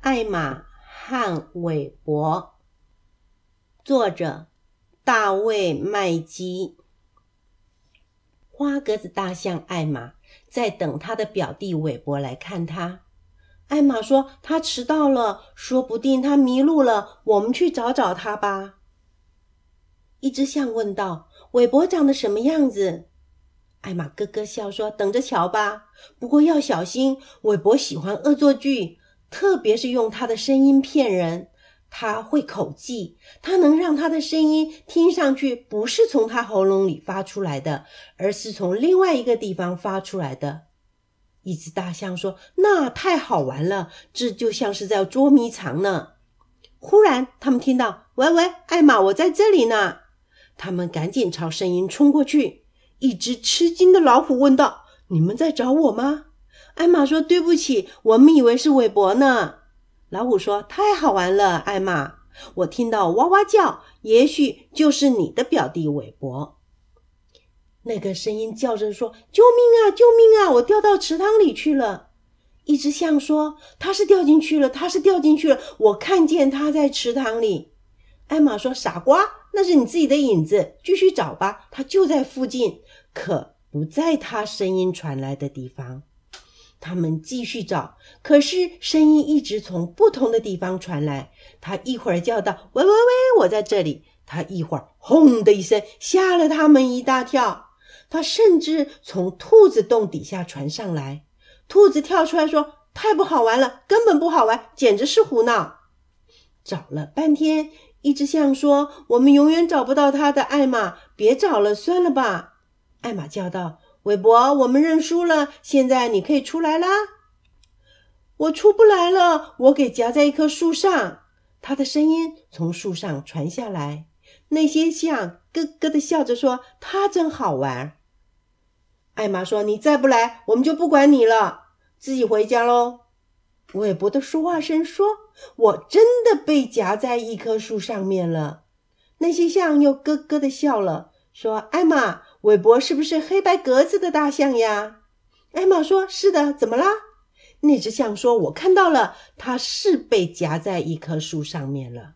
艾玛和韦伯，作者大卫麦基。花格子大象艾玛在等他的表弟韦伯来看他。艾玛说：“他迟到了，说不定他迷路了。我们去找找他吧。”一只象问道：“韦伯长得什么样子？”艾玛咯咯笑说：“等着瞧吧。不过要小心，韦伯喜欢恶作剧，特别是用他的声音骗人。他会口技，他能让他的声音听上去不是从他喉咙里发出来的，而是从另外一个地方发出来的。”一只大象说：“那太好玩了，这就像是在捉迷藏呢。”忽然，他们听到：“喂喂，艾玛，我在这里呢！”他们赶紧朝声音冲过去。一只吃惊的老虎问道：“你们在找我吗？”艾玛说：“对不起，我们以为是韦伯呢。”老虎说：“太好玩了，艾玛，我听到哇哇叫，也许就是你的表弟韦伯。”那个声音叫着说：“救命啊，救命啊！我掉到池塘里去了。”一只象说：“他是掉进去了，他是掉进去了，我看见他在池塘里。”艾玛说：“傻瓜，那是你自己的影子，继续找吧，他就在附近。”可不在他声音传来的地方。他们继续找，可是声音一直从不同的地方传来。他一会儿叫道：“喂喂喂，我在这里。”他一会儿轰的一声，吓了他们一大跳。他甚至从兔子洞底下传上来。兔子跳出来说：“太不好玩了，根本不好玩，简直是胡闹。”找了半天，一只象说：“我们永远找不到他的艾玛，别找了，算了吧。”艾玛叫道：“韦伯，我们认输了。现在你可以出来啦。”我出不来了，我给夹在一棵树上。他的声音从树上传下来。那些象咯咯的笑着说：“他真好玩。”艾玛说：“你再不来，我们就不管你了，自己回家喽。”韦伯的说话声说：“我真的被夹在一棵树上面了。”那些象又咯咯的笑了，说：“艾玛。”韦伯是不是黑白格子的大象呀？艾玛说：“是的。”怎么啦？那只象说：“我看到了，它是被夹在一棵树上面了。”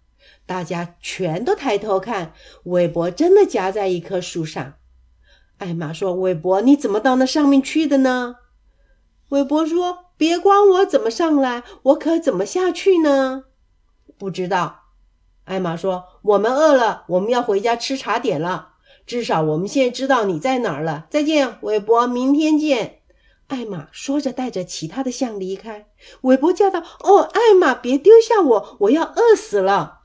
大家全都抬头看，韦伯真的夹在一棵树上。艾玛说：“韦伯，你怎么到那上面去的呢？”韦伯说：“别管我怎么上来，我可怎么下去呢？”不知道。艾玛说：“我们饿了，我们要回家吃茶点了。”至少我们现在知道你在哪儿了。再见，韦伯，明天见。艾玛说着，带着其他的象离开。韦伯叫道：“哦，艾玛，别丢下我，我要饿死了。”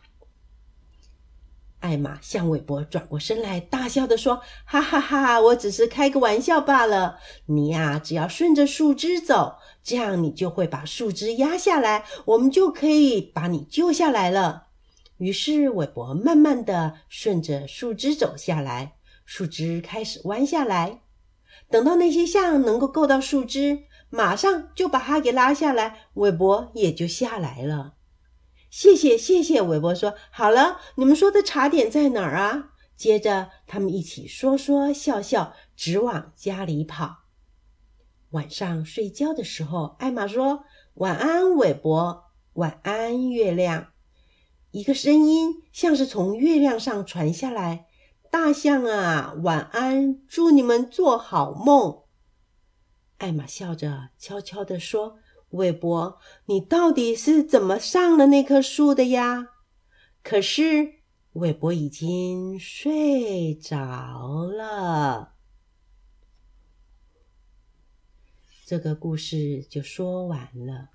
艾玛向韦伯转过身来，大笑的说：“哈哈哈，我只是开个玩笑罢了。你呀，只要顺着树枝走，这样你就会把树枝压下来，我们就可以把你救下来了。”于是，韦伯慢慢的顺着树枝走下来。树枝开始弯下来，等到那些象能够够到树枝，马上就把它给拉下来，韦伯也就下来了。谢谢，谢谢。韦伯说：“好了，你们说的茶点在哪儿啊？”接着，他们一起说说笑笑，直往家里跑。晚上睡觉的时候，艾玛说：“晚安，韦伯。晚安，月亮。”一个声音像是从月亮上传下来。大象啊，晚安！祝你们做好梦。艾玛笑着，悄悄地说：“韦伯，你到底是怎么上了那棵树的呀？”可是韦伯已经睡着了。这个故事就说完了。